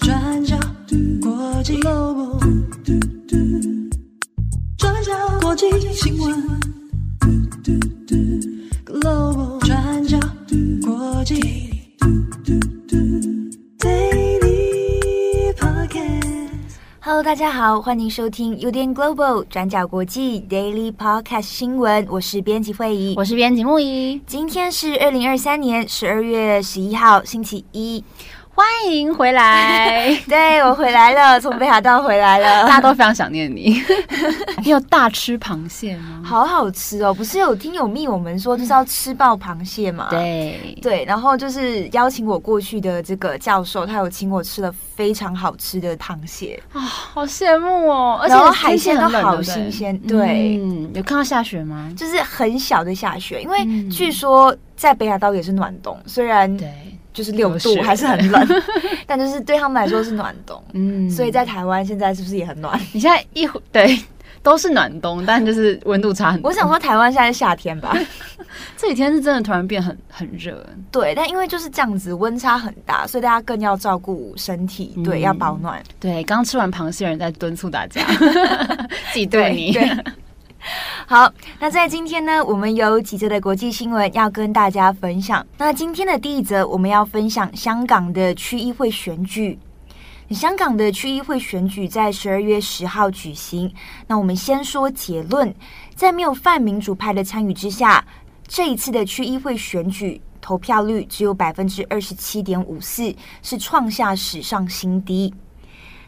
转角国际转角国际新闻 Hello，大家好，欢迎收听 UDN Global 转角国际 Daily Podcast 新闻。我是编辑会议，我是编辑木仪。今天是二零二三年十二月十一号，星期一。欢迎回来，对，我回来了，从北海道回来了，大家都非常想念你。你有大吃螃蟹吗？好好吃哦！不是有听友密我们说就是要吃爆螃蟹嘛？对对，然后就是邀请我过去的这个教授，他有请我吃了非常好吃的螃蟹啊，好羡慕哦！而且海鲜都好新鲜，对，嗯，有看到下雪吗？就是很小的下雪，因为据说在北海道也是暖冬，虽然对。就是六度还是很冷，但就是对他们来说是暖冬，嗯，所以在台湾现在是不是也很暖？你现在一对都是暖冬，但就是温度差很多。我想说台湾现在是夏天吧，这几天是真的突然变很很热。对，但因为就是这样子温差很大，所以大家更要照顾身体，对，要保暖。对，刚吃完螃蟹人在敦促大家，挤兑你。好，那在今天呢，我们有几则的国际新闻要跟大家分享。那今天的第一则，我们要分享香港的区议会选举。香港的区议会选举在十二月十号举行。那我们先说结论，在没有泛民主派的参与之下，这一次的区议会选举投票率只有百分之二十七点五四，是创下史上新低。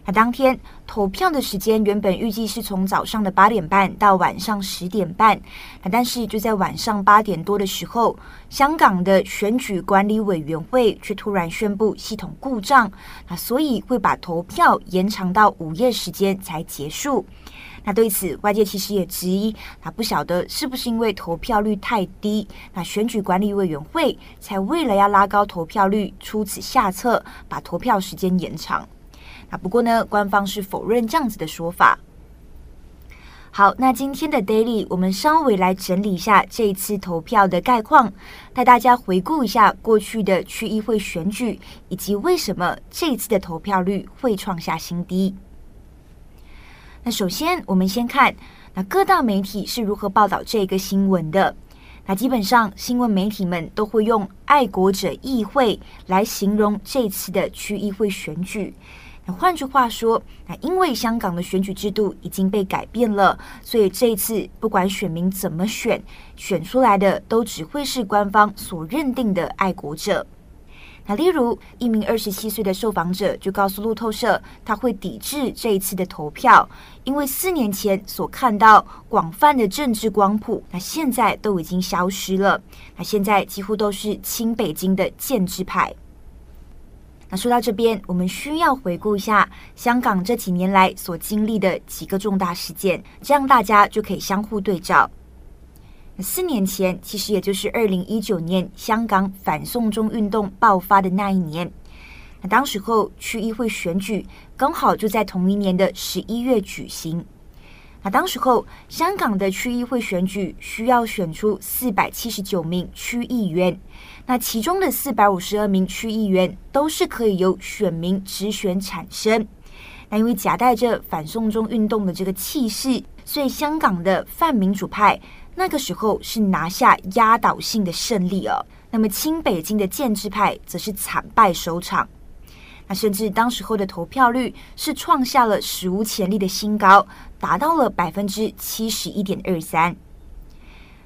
那当天投票的时间原本预计是从早上的八点半到晚上十点半，那但是就在晚上八点多的时候，香港的选举管理委员会却突然宣布系统故障，那所以会把投票延长到午夜时间才结束。那对此，外界其实也质疑，那不晓得是不是因为投票率太低，那选举管理委员会才为了要拉高投票率，出此下策，把投票时间延长。那不过呢，官方是否认这样子的说法。好，那今天的 Daily 我们稍微来整理一下这一次投票的概况，带大家回顾一下过去的区议会选举，以及为什么这一次的投票率会创下新低。那首先，我们先看那各大媒体是如何报道这个新闻的。那基本上，新闻媒体们都会用“爱国者议会”来形容这次的区议会选举。换句话说，那因为香港的选举制度已经被改变了，所以这一次不管选民怎么选，选出来的都只会是官方所认定的爱国者。那例如，一名二十七岁的受访者就告诉路透社，他会抵制这一次的投票，因为四年前所看到广泛的政治光谱，那现在都已经消失了。那现在几乎都是亲北京的建制派。那说到这边，我们需要回顾一下香港这几年来所经历的几个重大事件，这样大家就可以相互对照。四年前，其实也就是二零一九年，香港反送中运动爆发的那一年，那当时候区议会选举刚好就在同一年的十一月举行。那当时候，香港的区议会选举需要选出四百七十九名区议员，那其中的四百五十二名区议员都是可以由选民直选产生。那因为夹带着反送中运动的这个气势，所以香港的泛民主派那个时候是拿下压倒性的胜利哦。那么亲北京的建制派则是惨败收场。那甚至当时候的投票率是创下了史无前例的新高，达到了百分之七十一点二三。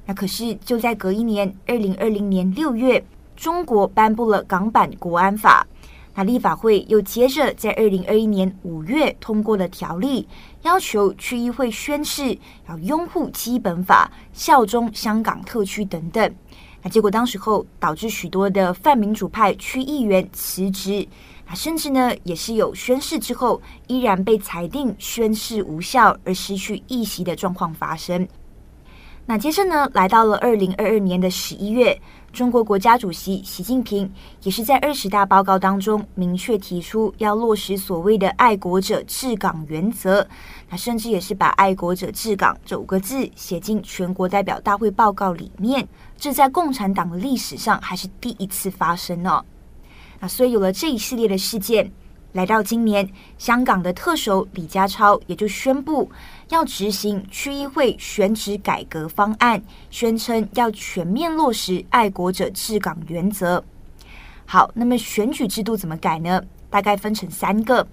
那可是就在隔一年，二零二零年六月，中国颁布了港版国安法。那立法会又接着在二零二一年五月通过了条例，要求区议会宣誓要拥护基本法、效忠香港特区等等。那结果当时候导致许多的泛民主派区议员辞职。甚至呢，也是有宣誓之后依然被裁定宣誓无效而失去议席的状况发生。那接着呢，来到了二零二二年的十一月，中国国家主席习近平也是在二十大报告当中明确提出要落实所谓的“爱国者治港”原则。那甚至也是把“爱国者治港”这五个字写进全国代表大会报告里面，这在共产党的历史上还是第一次发生呢。那所以有了这一系列的事件，来到今年，香港的特首李家超也就宣布要执行区议会选址改革方案，宣称要全面落实爱国者治港原则。好，那么选举制度怎么改呢？大概分成三个。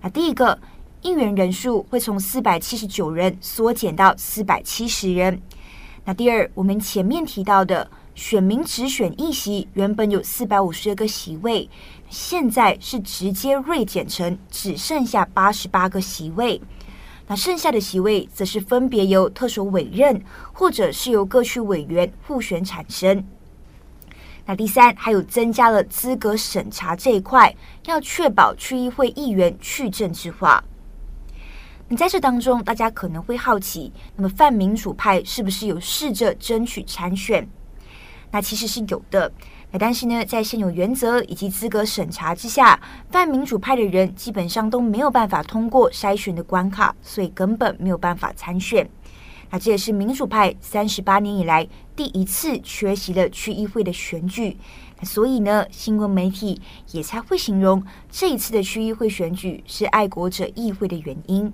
那第一个，议员人数会从四百七十九人缩减到四百七十人。那第二，我们前面提到的选民只选一席原本有四百五十二个席位，现在是直接锐减成只剩下八十八个席位。那剩下的席位则是分别由特首委任，或者是由各区委员互选产生。那第三，还有增加了资格审查这一块，要确保区议会议员去政治化。你在这当中，大家可能会好奇，那么泛民主派是不是有试着争取参选？那其实是有的。那但是呢，在现有原则以及资格审查之下，泛民主派的人基本上都没有办法通过筛选的关卡，所以根本没有办法参选。那这也是民主派三十八年以来第一次缺席了区议会的选举。那所以呢，新闻媒体也才会形容这一次的区议会选举是爱国者议会的原因。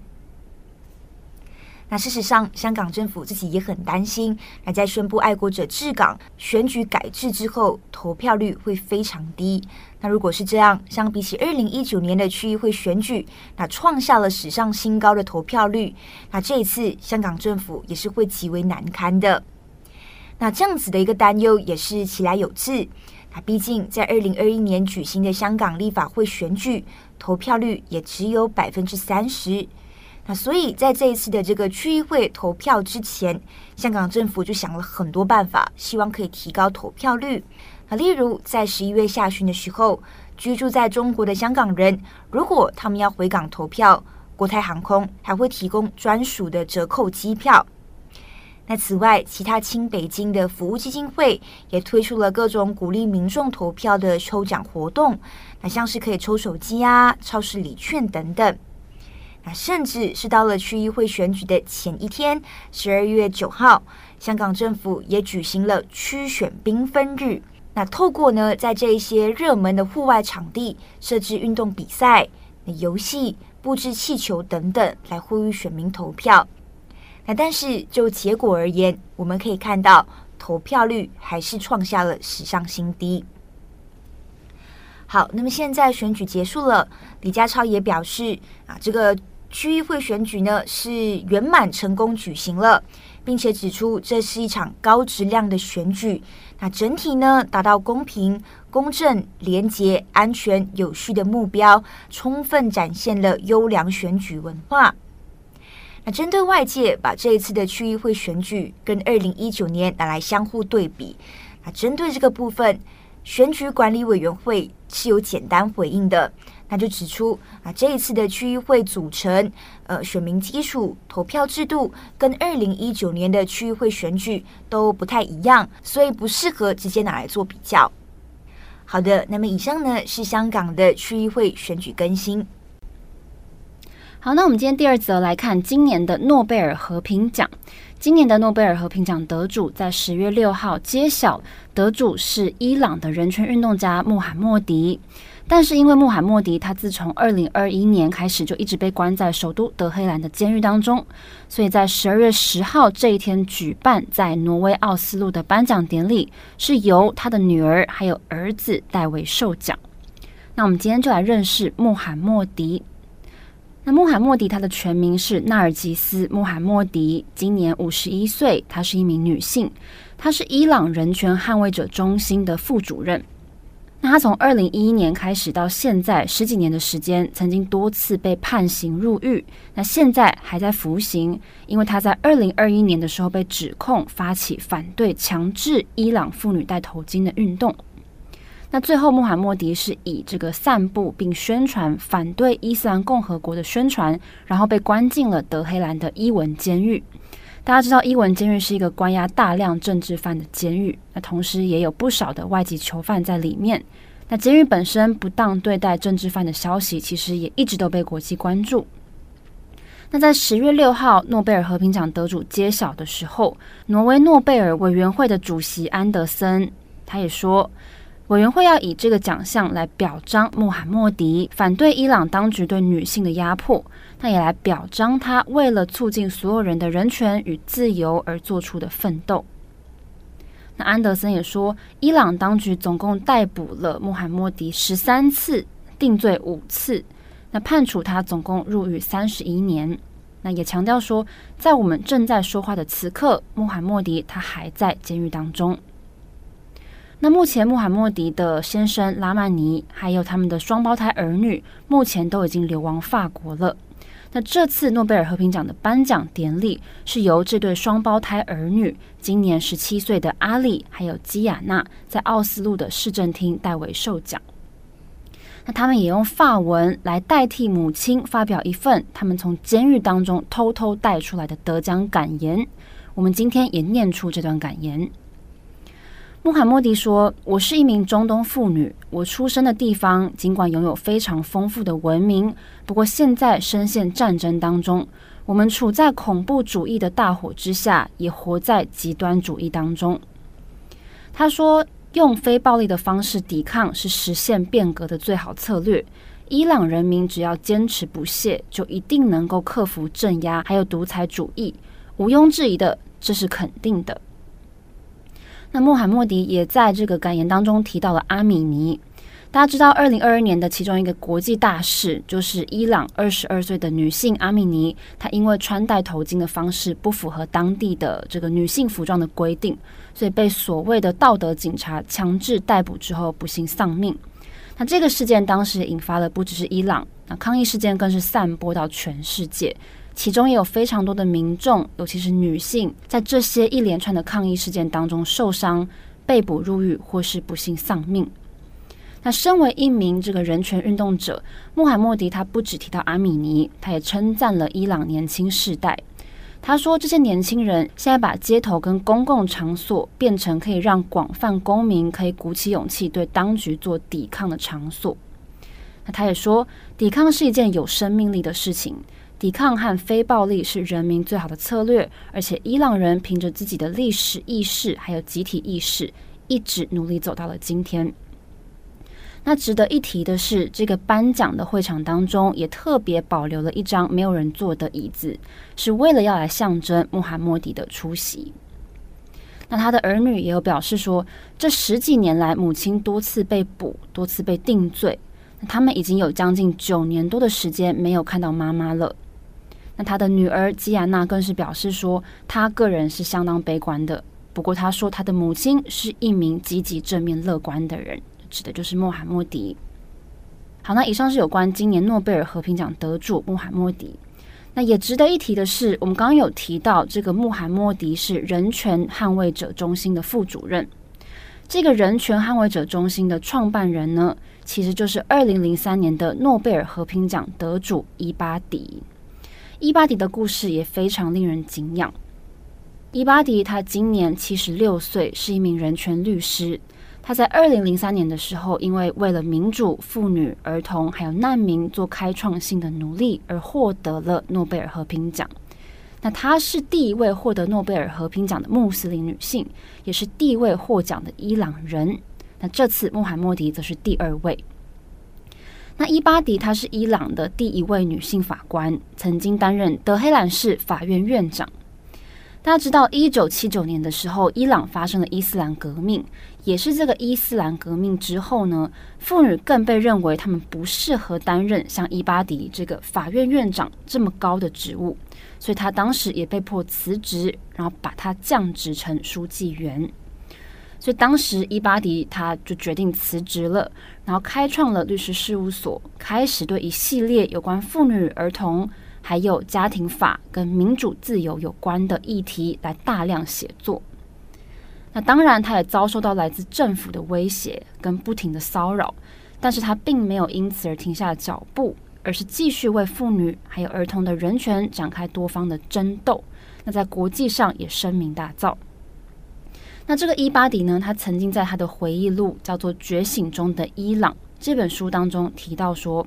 那事实上，香港政府自己也很担心，那在宣布爱国者治港选举改制之后，投票率会非常低。那如果是这样，相比起二零一九年的区议会选举，那创下了史上新高的投票率，那这一次香港政府也是会极为难堪的。那这样子的一个担忧也是其来有致。那毕竟在二零二一年举行的香港立法会选举，投票率也只有百分之三十。所以，在这一次的这个区议会投票之前，香港政府就想了很多办法，希望可以提高投票率。那例如，在十一月下旬的时候，居住在中国的香港人，如果他们要回港投票，国泰航空还会提供专属的折扣机票。那此外，其他亲北京的服务基金会也推出了各种鼓励民众投票的抽奖活动，那像是可以抽手机啊、超市礼券等等。那甚至是到了区议会选举的前一天，十二月九号，香港政府也举行了区选缤纷日。那透过呢，在这一些热门的户外场地设置运动比赛、游戏、布置气球等等，来呼吁选民投票。那但是就结果而言，我们可以看到投票率还是创下了史上新低。好，那么现在选举结束了，李家超也表示啊，这个。区议会选举呢是圆满成功举行了，并且指出这是一场高质量的选举。那整体呢达到公平、公正、廉洁、安全、有序的目标，充分展现了优良选举文化。那针对外界把这一次的区议会选举跟二零一九年拿来相互对比，那针对这个部分，选举管理委员会是有简单回应的。他就指出啊，这一次的区议会组成、呃，选民基础、投票制度跟二零一九年的区议会选举都不太一样，所以不适合直接拿来做比较。好的，那么以上呢是香港的区议会选举更新。好，那我们今天第二则来看今年的诺贝尔和平奖。今年的诺贝尔和平奖得主在十月六号揭晓，得主是伊朗的人权运动家穆罕默迪。但是因为穆罕默迪他自从二零二一年开始就一直被关在首都德黑兰的监狱当中，所以在十二月十号这一天举办在挪威奥斯陆的颁奖典礼，是由他的女儿还有儿子代为受奖。那我们今天就来认识穆罕默迪。那穆罕默迪他的全名是纳尔吉斯·穆罕默迪，今年五十一岁，她是一名女性，她是伊朗人权捍卫者中心的副主任。那他从二零一一年开始到现在十几年的时间，曾经多次被判刑入狱。那现在还在服刑，因为他在二零二一年的时候被指控发起反对强制伊朗妇女戴头巾的运动。那最后，穆罕默迪是以这个散布并宣传反对伊斯兰共和国的宣传，然后被关进了德黑兰的伊文监狱。大家知道，伊文监狱是一个关押大量政治犯的监狱，那同时也有不少的外籍囚犯在里面。那监狱本身不当对待政治犯的消息，其实也一直都被国际关注。那在十月六号诺贝尔和平奖得主揭晓的时候，挪威诺贝尔委员会的主席安德森他也说，委员会要以这个奖项来表彰穆罕默迪反对伊朗当局对女性的压迫，那也来表彰他为了促进所有人的人权与自由而做出的奋斗。那安德森也说，伊朗当局总共逮捕了穆罕默迪十三次，定罪五次，那判处他总共入狱三十一年。那也强调说，在我们正在说话的此刻，穆罕默迪他还在监狱当中。那目前，穆罕默迪的先生拉曼尼，还有他们的双胞胎儿女，目前都已经流亡法国了。那这次诺贝尔和平奖的颁奖典礼，是由这对双胞胎儿女，今年十七岁的阿里还有基亚娜，在奥斯陆的市政厅代为受奖。那他们也用法文来代替母亲发表一份他们从监狱当中偷偷带出来的得奖感言。我们今天也念出这段感言。穆罕默迪说：“我是一名中东妇女，我出生的地方尽管拥有非常丰富的文明，不过现在深陷战争当中，我们处在恐怖主义的大火之下，也活在极端主义当中。”他说：“用非暴力的方式抵抗是实现变革的最好策略。伊朗人民只要坚持不懈，就一定能够克服镇压还有独裁主义，毋庸置疑的，这是肯定的。”那穆罕默迪也在这个感言当中提到了阿米尼。大家知道，二零二二年的其中一个国际大事，就是伊朗二十二岁的女性阿米尼，她因为穿戴头巾的方式不符合当地的这个女性服装的规定，所以被所谓的道德警察强制逮捕之后，不幸丧命。那这个事件当时引发了不只是伊朗，那抗议事件更是散播到全世界。其中也有非常多的民众，尤其是女性，在这些一连串的抗议事件当中受伤、被捕入狱或是不幸丧命。那身为一名这个人权运动者，穆罕默迪他不只提到阿米尼，他也称赞了伊朗年轻世代。他说，这些年轻人现在把街头跟公共场所变成可以让广泛公民可以鼓起勇气对当局做抵抗的场所。那他也说，抵抗是一件有生命力的事情。抵抗和非暴力是人民最好的策略，而且伊朗人凭着自己的历史意识还有集体意识，一直努力走到了今天。那值得一提的是，这个颁奖的会场当中也特别保留了一张没有人坐的椅子，是为了要来象征穆罕默迪的出席。那他的儿女也有表示说，这十几年来，母亲多次被捕，多次被定罪，他们已经有将近九年多的时间没有看到妈妈了。那他的女儿基亚娜更是表示说，他个人是相当悲观的。不过他说，他的母亲是一名积极、正面、乐观的人，指的就是穆罕默迪。好，那以上是有关今年诺贝尔和平奖得主穆罕默迪。那也值得一提的是，我们刚刚有提到，这个穆罕默迪是人权捍卫者中心的副主任。这个人权捍卫者中心的创办人呢，其实就是二零零三年的诺贝尔和平奖得主伊巴迪。伊巴迪的故事也非常令人敬仰。伊巴迪他今年七十六岁，是一名人权律师。他在二零零三年的时候，因为为了民主、妇女、儿童还有难民做开创性的努力，而获得了诺贝尔和平奖。那她是第一位获得诺贝尔和平奖的穆斯林女性，也是第一位获奖的伊朗人。那这次穆罕默迪则是第二位。那伊巴迪她是伊朗的第一位女性法官，曾经担任德黑兰市法院院长。大家知道，一九七九年的时候，伊朗发生了伊斯兰革命，也是这个伊斯兰革命之后呢，妇女更被认为她们不适合担任像伊巴迪这个法院院长这么高的职务，所以她当时也被迫辞职，然后把她降职成书记员。所以当时伊巴迪他就决定辞职了，然后开创了律师事务所，开始对一系列有关妇女、儿童还有家庭法跟民主自由有关的议题来大量写作。那当然，他也遭受到来自政府的威胁跟不停的骚扰，但是他并没有因此而停下脚步，而是继续为妇女还有儿童的人权展开多方的争斗。那在国际上也声名大噪。那这个伊巴迪呢，他曾经在他的回忆录叫做《觉醒中的伊朗》这本书当中提到说，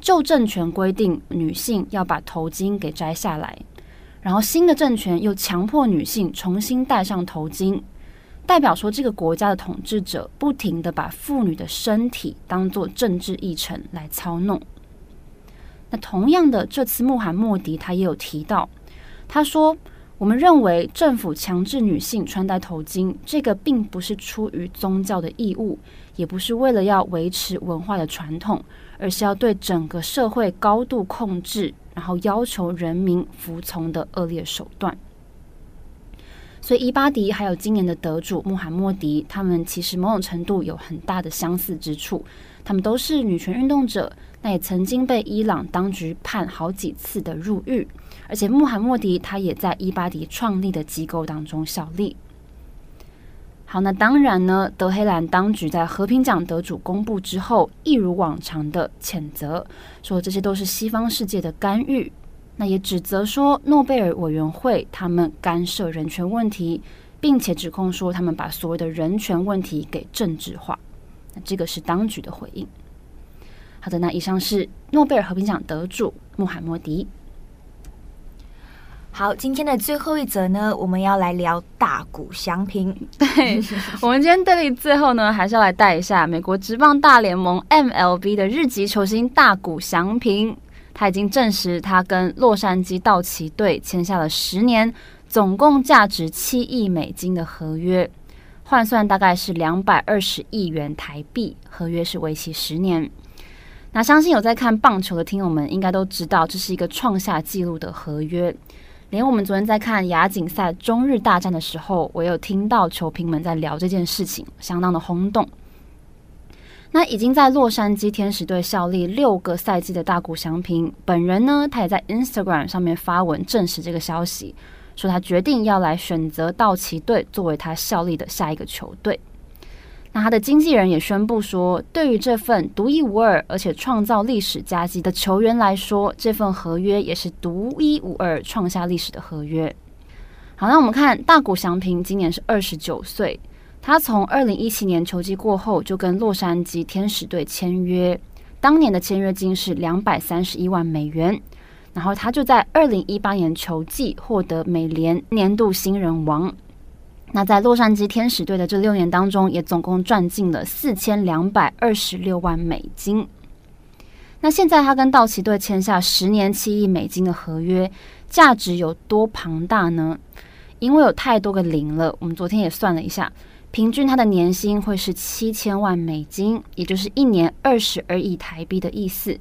旧政权规定女性要把头巾给摘下来，然后新的政权又强迫女性重新戴上头巾。代表说这个国家的统治者不停地把妇女的身体当作政治议程来操弄。那同样的，这次穆罕默迪他也有提到，他说。我们认为政府强制女性穿戴头巾，这个并不是出于宗教的义务，也不是为了要维持文化的传统，而是要对整个社会高度控制，然后要求人民服从的恶劣手段。所以伊巴迪还有今年的得主穆罕默迪，他们其实某种程度有很大的相似之处，他们都是女权运动者，那也曾经被伊朗当局判好几次的入狱。而且穆罕默迪他也在伊巴迪创立的机构当中效力。好，那当然呢，德黑兰当局在和平奖得主公布之后，一如往常的谴责，说这些都是西方世界的干预。那也指责说诺贝尔委员会他们干涉人权问题，并且指控说他们把所谓的人权问题给政治化。那这个是当局的回应。好的，那以上是诺贝尔和平奖得主穆罕默迪。好，今天的最后一则呢，我们要来聊大谷翔平。对，我们今天这里最后呢，还是要来带一下美国职棒大联盟 MLB 的日籍球星大谷翔平。他已经证实，他跟洛杉矶道奇队签下了十年，总共价值七亿美金的合约，换算大概是两百二十亿元台币。合约是为期十年。那相信有在看棒球的听友们，应该都知道，这是一个创下纪录的合约。连我们昨天在看亚锦赛中日大战的时候，我有听到球评们在聊这件事情，相当的轰动。那已经在洛杉矶天使队效力六个赛季的大谷翔平本人呢，他也在 Instagram 上面发文证实这个消息，说他决定要来选择道奇队作为他效力的下一个球队。那他的经纪人也宣布说，对于这份独一无二而且创造历史佳绩的球员来说，这份合约也是独一无二创下历史的合约。好，那我们看大谷翔平今年是二十九岁，他从二零一七年球季过后就跟洛杉矶天使队签约，当年的签约金是两百三十一万美元，然后他就在二零一八年球季获得美联年度新人王。那在洛杉矶天使队的这六年当中，也总共赚进了四千两百二十六万美金。那现在他跟道奇队签下十年七亿美金的合约，价值有多庞大呢？因为有太多个零了，我们昨天也算了一下，平均他的年薪会是七千万美金，也就是一年二十二亿台币的意思。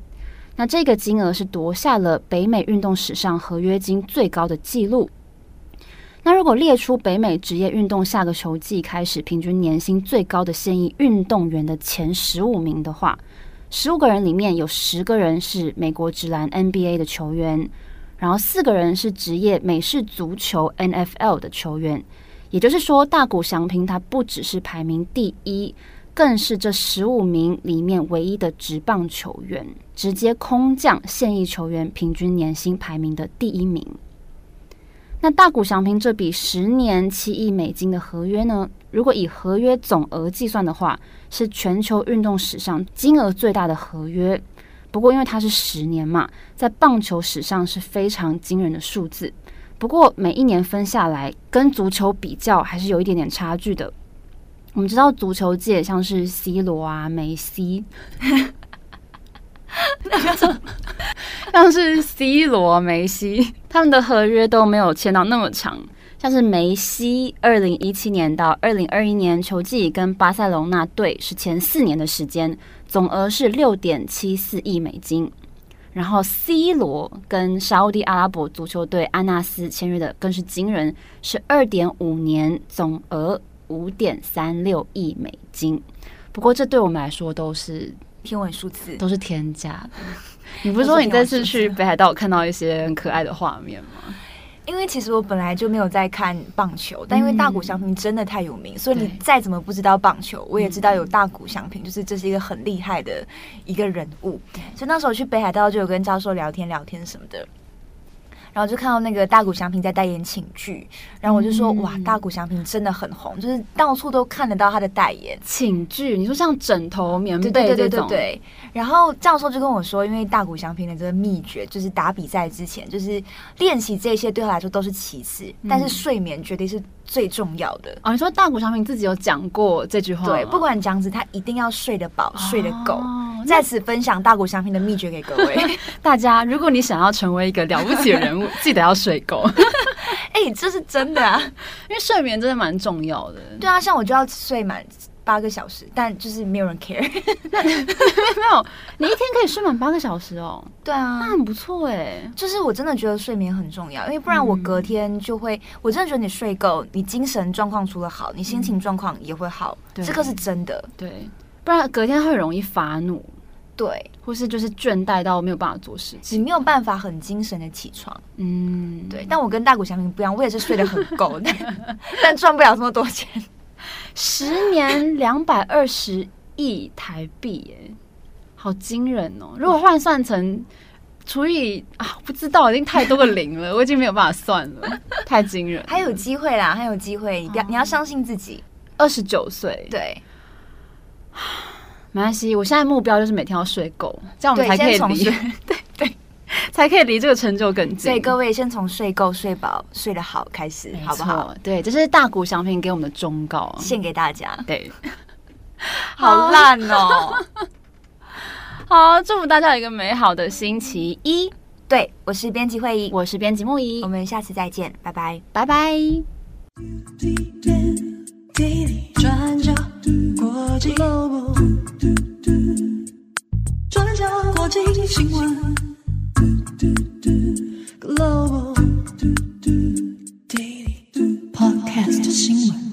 那这个金额是夺下了北美运动史上合约金最高的纪录。那如果列出北美职业运动下个球季开始平均年薪最高的现役运动员的前十五名的话，十五个人里面有十个人是美国职篮 NBA 的球员，然后四个人是职业美式足球 NFL 的球员。也就是说，大谷翔平他不只是排名第一，更是这十五名里面唯一的职棒球员，直接空降现役球员平均年薪排名的第一名。那大谷翔平这笔十年七亿美金的合约呢？如果以合约总额计算的话，是全球运动史上金额最大的合约。不过因为它是十年嘛，在棒球史上是非常惊人的数字。不过每一年分下来，跟足球比较还是有一点点差距的。我们知道足球界像是 C 罗啊、梅西。像是 C 罗、梅西，他们的合约都没有签到那么长。像是梅西，二零一七年到二零二一年球季跟巴塞隆纳队是前四年的时间，总额是六点七四亿美金。然后 C 罗跟沙乌地阿拉伯足球队安纳斯签约的更是惊人，是二点五年，总额五点三六亿美金。不过这对我们来说都是。天文数字都是天价的。你不是说你这次去北海道看到一些很可爱的画面吗？因为其实我本来就没有在看棒球，但因为大谷翔平真的太有名，嗯、所以你再怎么不知道棒球，我也知道有大谷翔平，就是这是一个很厉害的一个人物。所以那时候去北海道就有跟教授聊天聊天什么的。然后就看到那个大谷翔平在代言寝具，然后我就说、嗯、哇，大谷翔平真的很红，就是到处都看得到他的代言寝具。你说像枕头、棉被对对对。然后教授就跟我说，因为大谷翔平的这个秘诀就是打比赛之前，就是练习这些对他来说都是其次，嗯、但是睡眠绝对是最重要的。哦，你说大谷翔平自己有讲过这句话？对，不管讲子，他一定要睡得饱，睡得够。哦在此分享大谷翔平的秘诀给各位 大家。如果你想要成为一个了不起的人物，记得要睡够。哎、欸，这是真的啊，因为睡眠真的蛮重要的。对啊，像我就要睡满八个小时，但就是没有人 care。没有，你一天可以睡满八个小时哦。对啊，那很不错哎。就是我真的觉得睡眠很重要，因为不然我隔天就会，嗯、我真的觉得你睡够，你精神状况除了好，你心情状况也会好。对，这个是真的。对。不然隔天会容易发怒，对，或是就是倦怠到没有办法做事情，你没有办法很精神的起床，嗯，对。但我跟大谷翔平不一样，我也是睡得很够的，但赚不了这么多钱。十年两百二十亿台币，哎，好惊人哦！如果换算成除以啊，不知道，已经太多个零了，我已经没有办法算了，太惊人。还有机会啦，还有机会，你不要，你要相信自己。二十九岁，对。没关系，我现在目标就是每天要睡够，这样我们才可以 才可以离这个成就更近。所以各位先从睡够、睡饱、睡得好开始，好不好？对，这是大谷翔平给我们的忠告，献给大家。对，好烂哦！好，祝福大家有一个美好的星期一。对，我是编辑会议，我是编辑木仪，我们下次再见，拜拜，拜拜。转角国际 Global，转角国际新闻。Global Podcast 新闻。